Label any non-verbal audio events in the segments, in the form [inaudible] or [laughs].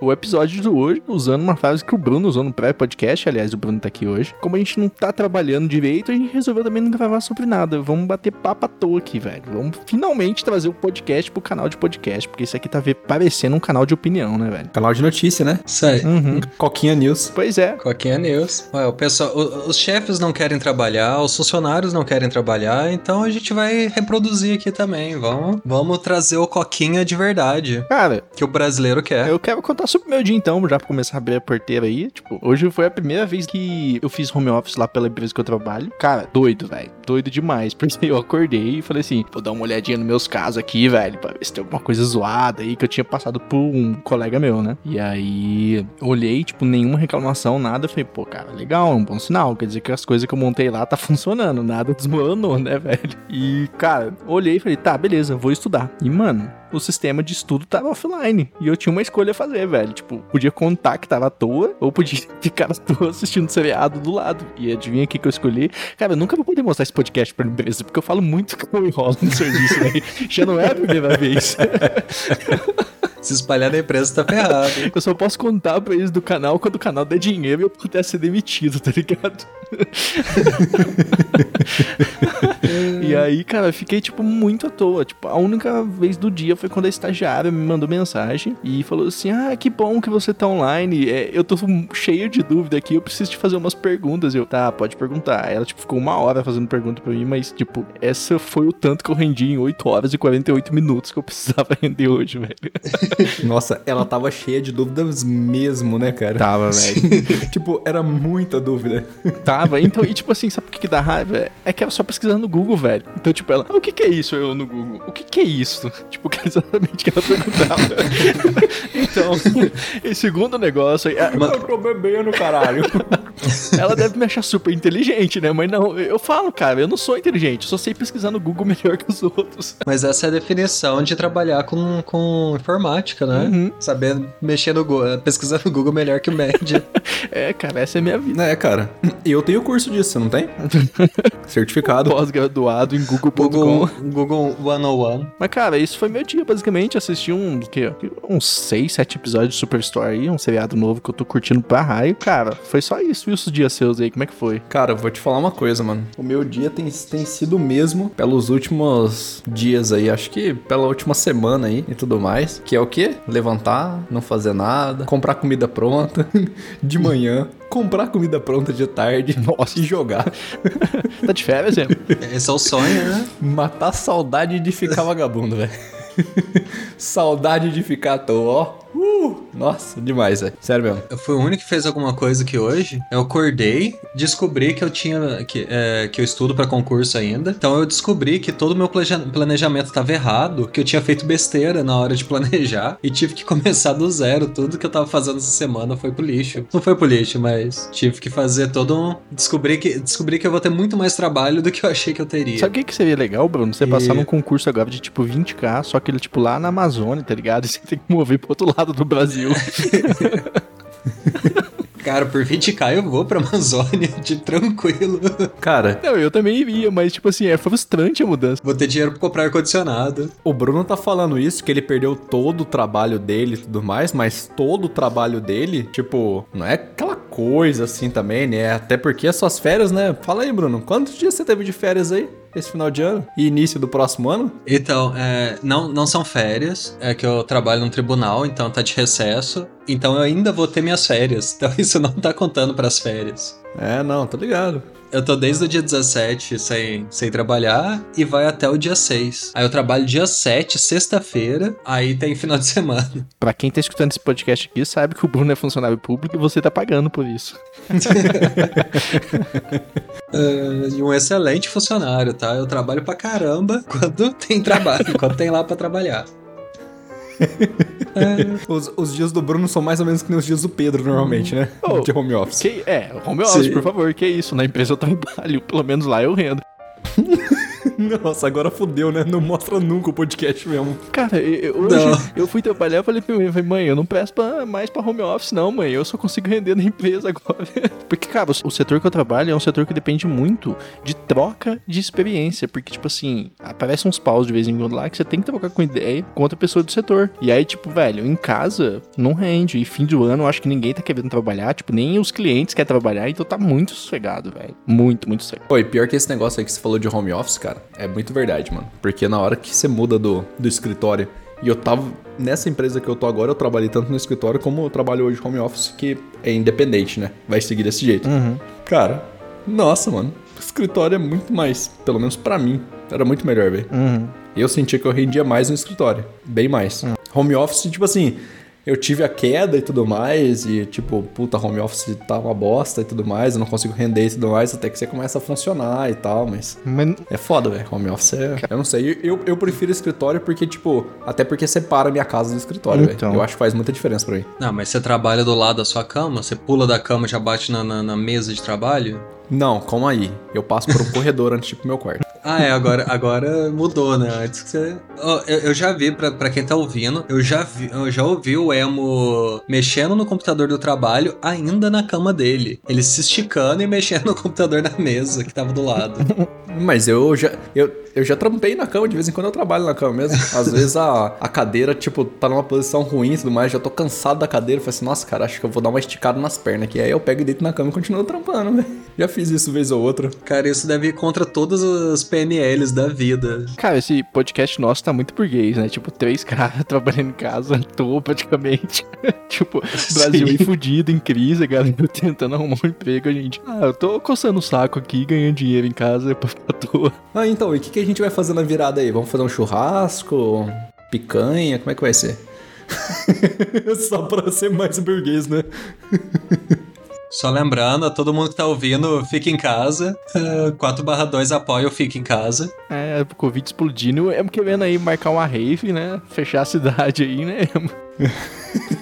O episódio de hoje usando uma frase que o Bruno usou no pré-podcast. Aliás, o Bruno tá aqui hoje. Como a gente não tá trabalhando direito, a gente resolveu também não gravar sobre nada. Vamos bater papo à toa aqui, velho. Vamos finalmente trazer o podcast pro canal de podcast, porque isso aqui tá parecendo um canal de opinião, né, velho? Canal de notícia, né? Isso aí. Uhum. Coquinha News. Pois é. Coquinha News. Ué, o pessoal, o, os chefes não querem trabalhar, os funcionários não querem trabalhar, então a gente vai reproduzir aqui também. Vamos, vamos trazer o Coquinha de verdade. Cara, que o brasileiro quer. Eu quero contar sobre o meu dia então, já pra começar a abrir a porteira aí. Tipo, hoje foi a primeira vez que eu fiz home office lá pela empresa que eu trabalho. Cara, doido, velho. Doido demais. Porque eu acordei e falei assim: vou dar uma olhadinha nos meus casos aqui, velho, pra ver se tem alguma coisa zoada aí que eu tinha passado por um colega meu, né? E aí, olhei, tipo, nenhuma reclamação, nada. Falei, pô, cara, legal, é um bom sinal. Quer dizer que as coisas que eu montei lá tá funcionando, nada desmoronou, né, [laughs] velho? E, cara, olhei e falei, tá, beleza, vou estudar. E, mano, o sistema de estudo tava offline. E eu tinha uma escolha a fazer, velho. Tipo, podia contar que tava à toa, ou podia [laughs] ficar à toa assistindo seriado do lado. E adivinha o que, que eu escolhi? Cara, eu nunca vou poder mostrar esse podcast pra empresa, porque eu falo muito que eu enrolo no serviço, né? [laughs] Já não é a primeira vez. [laughs] Se espalhar na empresa tá ferrado. Eu só posso contar pra eles do canal quando o canal der dinheiro e eu puder ser demitido, tá ligado? E aí, cara, fiquei, tipo, muito à toa. Tipo, a única vez do dia foi quando a estagiária me mandou mensagem e falou assim: Ah, que bom que você tá online. É, eu tô cheio de dúvida aqui, eu preciso te fazer umas perguntas. Eu, tá, pode perguntar. Ela, tipo, ficou uma hora fazendo pergunta pra mim, mas, tipo, essa foi o tanto que eu rendi em 8 horas e 48 minutos que eu precisava [laughs] render hoje, velho. [laughs] Nossa, ela tava cheia de dúvidas mesmo, né, cara? Tava, velho. [laughs] tipo, era muita dúvida. Tava. Então, e tipo assim, sabe o que, que dá raiva? É que ela só pesquisando no Google, velho. Então, tipo, ela, ah, o que, que é isso? Eu no Google, o que, que é isso? [laughs] Tipo, que é exatamente o que ela perguntava. [laughs] então, e segundo negócio. É, Mas... Eu tô bebendo, caralho. [laughs] ela deve me achar super inteligente, né? Mas não, eu falo, cara, eu não sou inteligente, eu só sei pesquisar no Google melhor que os outros. Mas essa é a definição de trabalhar com, com informática, né? Uhum. Saber mexer no Google, pesquisar no Google melhor que o média. é, cara, essa é a minha vida. É, cara. Eu tenho curso disso, você não tem? Certificado. Pós-graduado em Google.com. Google, Google 101. Mas, cara, isso foi meu dia, basicamente. Assisti um, que, uns 6, 7 episódios de Superstore aí, um seriado novo que eu tô curtindo pra raio. Cara, foi só isso. E os dias seus aí, como é que foi? Cara, vou te falar uma coisa, mano. O meu dia tem, tem sido o mesmo pelos últimos dias aí. Acho que pela última semana aí e tudo mais. Que é o quê? Levantar, não fazer nada, comprar comida pronta [laughs] de manhã, comprar comida pronta de tarde [laughs] Nossa. e jogar. [laughs] tá de férias, é? Esse é o sonho, né? Matar saudade de ficar vagabundo, velho. [laughs] saudade de ficar à toa, ó. Uh, nossa, demais, velho. Sério mesmo. Eu fui o único que fez alguma coisa que hoje. Eu acordei, descobri que eu tinha. que, é, que eu estudo para concurso ainda. Então eu descobri que todo o meu planejamento tava errado, que eu tinha feito besteira na hora de planejar e tive que [laughs] começar do zero. Tudo que eu tava fazendo essa semana foi pro lixo. Não foi pro lixo, mas tive que fazer todo um. Descobri que, descobri que eu vou ter muito mais trabalho do que eu achei que eu teria. Sabe o que, que seria legal, Bruno? Você e... passar num concurso agora de tipo 20k, só que ele, tipo, lá na Amazônia, tá ligado? [laughs] E você tem que mover pro outro lado do Brasil. [laughs] Cara, por 20k eu vou pra Amazônia de tranquilo. Cara. Não, eu também iria, mas tipo assim, é frustrante a mudança. Vou ter dinheiro pra comprar ar-condicionado. O Bruno tá falando isso, que ele perdeu todo o trabalho dele e tudo mais, mas todo o trabalho dele, tipo, não é aquela coisa assim também, né? Até porque as suas férias, né? Fala aí, Bruno, quantos dias você teve de férias aí? Esse final de ano e início do próximo ano? Então, é, não, não são férias, é que eu trabalho num tribunal, então tá de recesso. Então eu ainda vou ter minhas férias. [laughs] Então isso não tá contando para as férias. É, não, tô ligado. Eu tô desde o dia 17 sem, sem trabalhar e vai até o dia 6. Aí eu trabalho dia 7, sexta-feira, aí tem final de [laughs] semana. Pra quem tá escutando esse podcast aqui, sabe que o Bruno é funcionário público e você tá pagando por isso. uh, [laughs] e um excelente funcionário, tá? Eu trabalho pra caramba [laughs] quando tem trabalho, quando tem lá pra trabalhar. É. Os, os, dias do Bruno são mais ou menos que nem os dias do Pedro, normalmente, né? Oh, de home office. Que, é, home office, Sim. por favor, que isso. Na empresa eu trabalho, pelo menos lá eu rendo. [laughs] [laughs] Nossa, agora fudeu, né? Não mostra nunca o podcast mesmo. Cara, eu, hoje Não. eu fui trabalhar e falei pra falei, mãe, eu não presto pra, mais pra home office, não, mãe. Eu só consigo render na empresa [laughs] agora. Porque, cara, o, setor que eu trabalho é um setor que depende muito de troca de experiência. Porque, tipo assim, aparecem uns paus de vez em quando lá que você tem que trocar com ideia com outra pessoa do setor. E aí, tipo, velho, em casa não rende. E fim do ano, eu acho que ninguém tá querendo trabalhar. Tipo, nem os clientes querem trabalhar. Então tá muito sossegado, velho. Muito, muito sossegado. Oi, pior que esse negócio aí que você falou de home office, cara, é muito verdade, mano. Porque na hora que você muda do, do escritório, e eu tava. Nessa empresa que eu tô agora, eu trabalhei tanto no escritório como eu trabalho hoje home office, que é independente, né? Vai seguir desse jeito. Cara, nossa, mano. O escritório é muito mais, pelo menos pra mim, era muito melhor, velho. Uhum. Eu sentia que eu rendia mais no escritório. Bem mais. Home office, tipo assim, eu tive a queda e tudo mais, e tipo, puta, home office tá uma bosta e tudo mais, eu não consigo render e tudo mais, até que você começa a funcionar e tal, mas. Mas É foda, velho. Home office é. Eu não sei. Eu, eu prefiro escritório porque, tipo, até porque separa a minha casa do escritório, velho. Então. Eu acho que faz muita diferença pra mim. Não, mas você trabalha do lado da sua cama? Você pula da cama e já bate na, na, na mesa de trabalho? Não, calma aí. Eu passo por um [laughs] corredor antes de ir pro meu quarto. Ah, é, agora, agora mudou, né? Antes que você. Eu, eu já vi, pra, pra quem tá ouvindo, eu já vi, eu já ouvi o Emo mexendo no computador do trabalho ainda na cama dele. Ele se esticando e mexendo no computador na mesa que tava do lado. [laughs] Mas eu já. Eu, eu já trampei na cama, de vez em quando eu trabalho na cama mesmo. Às vezes a, a cadeira, tipo, tá numa posição ruim e tudo mais, já tô cansado da cadeira. Eu falei assim, nossa, cara, acho que eu vou dar uma esticada nas pernas aqui. Aí eu pego e deito na cama e continuo trampando, velho. Já fiz isso vez ou outra. Cara, isso deve ir contra todas as PNLs da vida. Cara, esse podcast nosso tá muito burguês, né? Tipo, três [laughs] caras trabalhando em casa, à toa praticamente. [laughs] tipo, Brasil Sim. fudido, em crise, a galera [laughs] tentando arrumar um emprego, a gente. Ah, eu tô coçando o saco aqui, ganhando dinheiro em casa pra ficar à toa. Ah, então, e o que, que a gente vai fazer na virada aí? Vamos fazer um churrasco? Picanha? Como é que vai ser? Só pra ser mais burguês, né? Só lembrando, a todo mundo que tá ouvindo, fica em casa. 4/2 apoia o Fica em Casa. É, o Covid explodindo, é querendo aí marcar uma rave, né? Fechar a cidade aí, né? [laughs]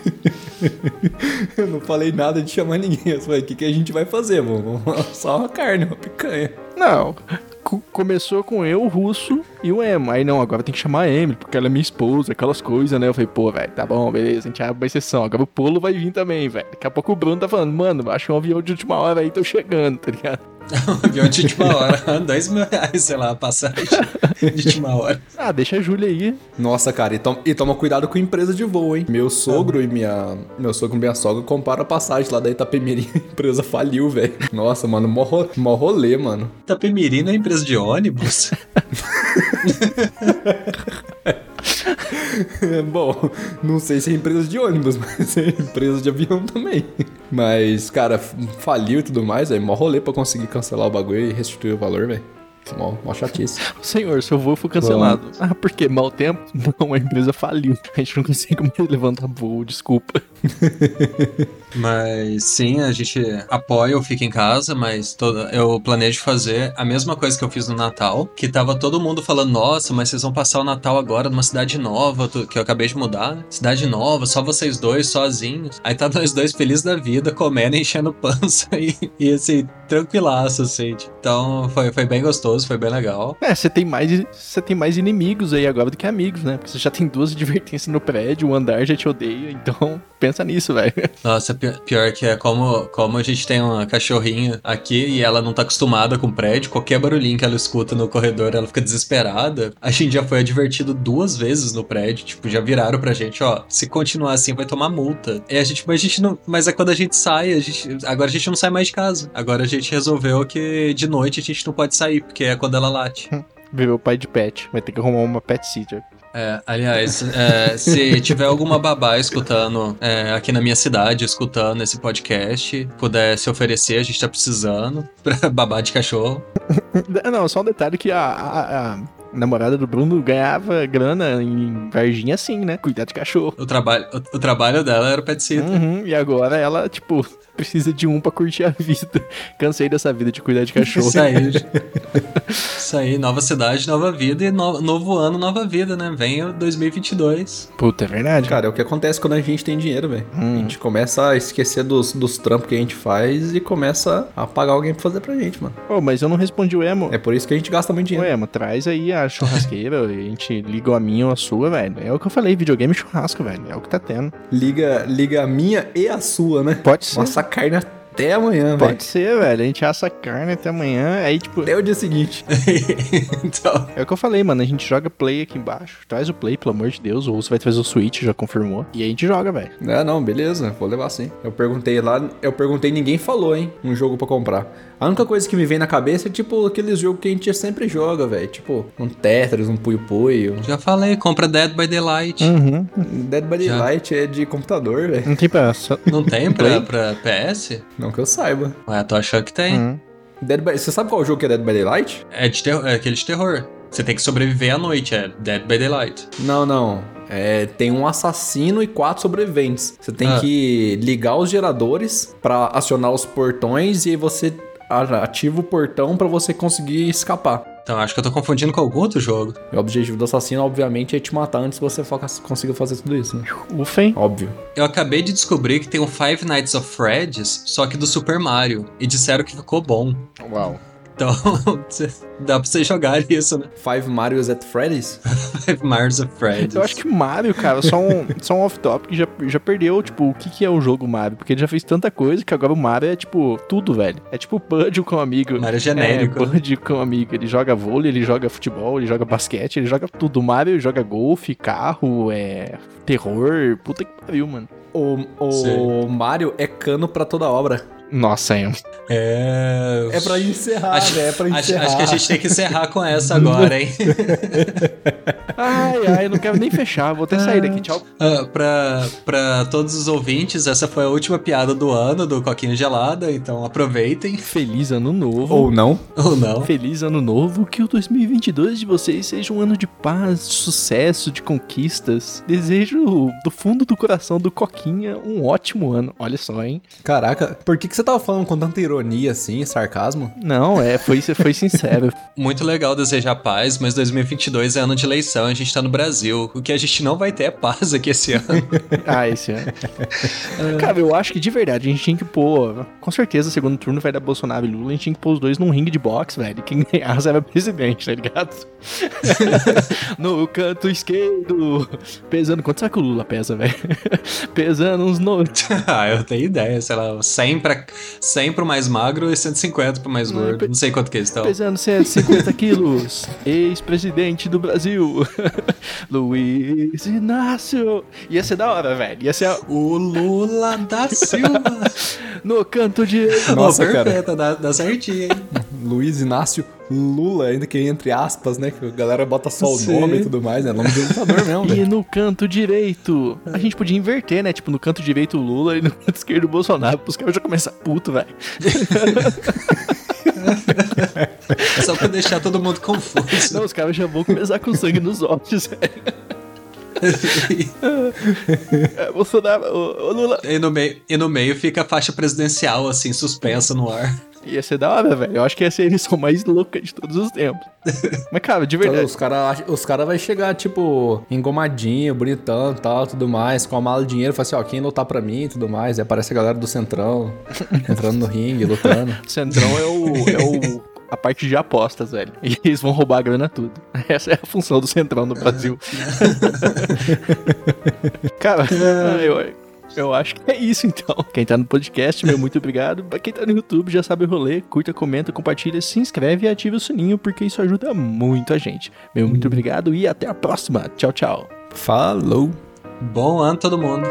Eu não falei nada de chamar ninguém. Eu falei, o que, que a gente vai fazer? Vamos só uma carne, uma picanha. Não. co- Começou com eu, o Russo e o Emo. Aí não, agora tem que chamar a Emily, porque ela é minha esposa, aquelas coisas, né? Eu falei, pô, velho, tá bom, beleza, a gente abre uma exceção. Agora o Polo vai vir também, velho. Daqui a pouco o Bruno tá falando, mano, achei um avião de última hora aí, tô chegando, tá ligado? [laughs] Avião de última hora. [laughs] 2 mil reais, sei lá, a passagem [laughs] de última hora. Ah, deixa a Júlia aí. Nossa, cara, e, tom- e toma cuidado com empresa de voo, hein? Meu sogro e minha. Meu sogro e minha sogra compraram a passagem lá da Itapemirim. A empresa faliu, velho. Nossa, mano, mó, ro- mó rolê, mano. Itapemirim não é empresa de ônibus? [laughs] Bom, não sei se é empresa de ônibus, [laughs] mas é empresa de avião também. Mas, cara, faliu e tudo mais, velho. Mó rolê pra conseguir cancelar o bagulho e restituir o valor, velho. Mó, mó chatice. [laughs] Senhor, seu voo foi cancelado. Ah, por quê? Mau tempo? Não, a empresa faliu. A gente não consegue mais levantar voo, desculpa. Mas sim, a gente apoia o Fica em Casa, mas to- eu planejo fazer a mesma coisa que eu fiz no Natal, que tava todo mundo falando, nossa, mas vocês vão passar o Natal agora numa cidade nova, que eu acabei de mudar, né? Cidade nova, só vocês dois, sozinhos. Aí tá nós dois felizes da vida, comendo, [laughs] enchendo pança e, e assim, tranquilaço, assim. Então foi, foi bem gostoso, foi bem legal. É, você tem mais você tem mais inimigos aí agora do que amigos, né? Porque você já tem duas [laughs] advertências no prédio, o andar já te odeia, então pensa nisso, velho. Nossa, pi- pior que é como, como a gente tem uma cachorrinha aqui e ela não tá acostumada com prédio, qualquer barulhinho que ela escuta no corredor, ela fica desesperada. A gente já foi advertido duas vezes no prédio, tipo, já viraram pra gente, ó, se continuar assim vai tomar multa. E a gente, mas a gente não, mas é quando a gente sai, a gente, agora a gente não sai mais de casa. Agora a gente resolveu que de noite a gente não pode sair, porque é quando ela late. [laughs] Virou pai de pet. Vai ter que arrumar uma pet sitter. É, aliás, é, se tiver alguma babá escutando é, aqui na minha cidade, escutando esse podcast, puder se oferecer, a gente tá precisando pra [laughs] babá de cachorro. [laughs] Não, só um detalhe que a, a- a namorada do Bruno ganhava grana em Varginha assim, né? Cuidar de cachorro. O trabalho, o, o trabalho dela era o pet sitter. Uhum, e agora ela, tipo, precisa de um pra curtir a vida. [laughs] Cansei dessa vida de cuidar de cachorro. Isso aí. Isso aí, nova cidade, nova vida e no- novo ano, nova vida, né? Vem o 2022. Puta, é verdade. Cara, é o que acontece quando a gente tem dinheiro, velho. A gente começa a esquecer dos, dos trampos que a gente faz e começa a pagar alguém pra fazer pra gente, mano. Pô, mas eu não respondi o emo. É por isso que a gente gasta muito Ô, dinheiro. emo, traz aí a churrasqueira, [laughs] a gente liga a minha ou a sua, velho. É o que eu falei, videogame e churrasco, velho. É o que tá tendo. Liga, liga a minha e a sua, né? Pode ser. Nossa carne até amanhã, velho. Pode ser, velho. A gente assa a carne até amanhã. Aí, tipo, Até o dia seguinte. [laughs] então, é o que eu falei, mano. A gente joga play aqui embaixo. Traz o play, pelo amor de Deus. Ou você vai trazer o Switch, já confirmou. E aí a gente joga, velho. É, não, beleza, vou levar sim. Eu perguntei lá, eu perguntei, ninguém falou, hein, um jogo pra comprar. A única coisa que me vem na cabeça é tipo aqueles jogos que a gente sempre joga, velho. Tipo, um Tetris, um Puyo Puyo. já falei, compra Dead by Daylight. Uhum. Dead by Já. Daylight é de computador, velho. Não tem pra. Não tem pra, Play? pra PS? Não que eu saiba. Ué, tô achando que tem. Uhum. Dead by... Você sabe qual jogo que é Dead by Daylight? É, de terror, é aquele de terror. Você tem que sobreviver à noite, é Dead by Daylight. Não, não. É, tem um assassino e quatro sobreviventes. Você tem Ah. que ligar os geradores pra acionar os portões e aí você ativa o portão pra você conseguir escapar. Então acho que eu tô confundindo com algum outro jogo. E o objetivo do assassino, obviamente, é te matar antes que você consiga fazer tudo isso, né? Ufa, hein? Óbvio. Eu acabei de descobrir que tem um Five Nights of Freddy's, só que do Super Mario. E disseram que ficou bom. Uau. Então, [laughs] dá pra você jogar isso, né? Five Marios at Freddy's? [laughs] Five Nights of Freddy's. Eu acho que Mario, cara, só um, [laughs] só um off-topic já, já perdeu, tipo, o que, que é o jogo Mario? Porque ele já fez tanta coisa que agora o Mario é, tipo, tudo, velho. É tipo Bud com um amigo. Mario genérico. É, Bud com um amigo. Ele joga vôlei, ele joga futebol, ele joga basquete, ele joga tudo. O Mario joga golfe, carro, é... Terror. Puta que pariu, mano. O, o Sim. Mario é cano pra toda obra. Nossa, é. É. É pra encerrar, Acho, velho. É pra acho, encerrar. acho que a gente tem que encerrar com essa agora, hein? [laughs] Ai, ai, não quero nem fechar. Vou até sair daqui. Tchau. Ah, pra, pra todos os ouvintes, essa foi a última piada do ano do Coquinha Gelada, então aproveitem. Feliz ano novo. Ou não. Ou não. Feliz ano novo, que o 2022 de vocês seja um ano de paz, de sucesso, de conquistas. Desejo do fundo do coração do Coquinha um ótimo ano. Olha só, hein? Caraca, por que, que você tava falando com tanta ironia assim, sarcasmo? Não, é, foi, foi sincero. [laughs] Muito legal desejar paz, mas 2022 é ano de eleição, a gente tá no Brasil. O que a gente não vai ter é paz aqui esse ano. [laughs] ah, esse ano. Cara, eu acho que de verdade a gente tinha que pôr. Com certeza, segundo turno vai dar Bolsonaro e Lula. A gente tinha que pôr os dois num ringue de boxe, velho. Quem ganhasse era presidente, tá ligado? [laughs] no canto esquerdo. Pesando. Quanto será que o Lula pesa, velho? Pesando uns no... ah, eu tenho ideia, sei lá, 100, pra, 100 pro mais magro e 150 pro mais gordo. Não sei quanto que eles estão. Pesando 150 [laughs] quilos. Ex-presidente do Brasil. [laughs] Luiz Inácio. Ia ser da hora, velho. Ia ser a- O Lula da [laughs] Silva. no canto direito. Nossa, Pô, cara. perfeito, dá, dá certinho, hein? Luiz Inácio Lula, ainda que entre aspas, né? Que a galera bota só o Sim. nome e tudo mais, né? Nome de lutador mesmo, E velho. no canto direito. A gente podia inverter, né? Tipo, no canto direito o Lula e no canto esquerdo o Bolsonaro. Os caras já começam puto, velho. [laughs] É só pra deixar todo mundo confuso. Não, os caras já vão começar com sangue nos olhos, velho. [laughs] É, Bolsonaro, ô, ô, Lula. E no, meio, e no meio fica a faixa presidencial, assim, suspensa no ar. Ia ser da hora, velho. Eu acho que ia ser a eleição mais louca de todos os tempos. [laughs] Mas, cara, de Então, verdade. os caras os cara vai chegar, tipo, engomadinho, bonitão e tal, tudo mais, com a mala de dinheiro, fala assim, ó, quem lutar pra mim e tudo mais. Aí aparece a galera do Centrão, [laughs] entrando no ringue, lutando. O [laughs] Centrão é o. É o a parte de apostas, velho. E eles vão roubar a grana tudo. Essa é a função do Centrão no Brasil. Cara, eu, eu acho que é isso então. Quem tá no podcast, meu muito obrigado. Pra quem tá no YouTube, já sabe o rolê. Curta, comenta, compartilha, se inscreve e ativa o sininho, porque isso ajuda muito a gente. Meu muito obrigado e até a próxima. Tchau, tchau. Falou! Bom ano todo mundo.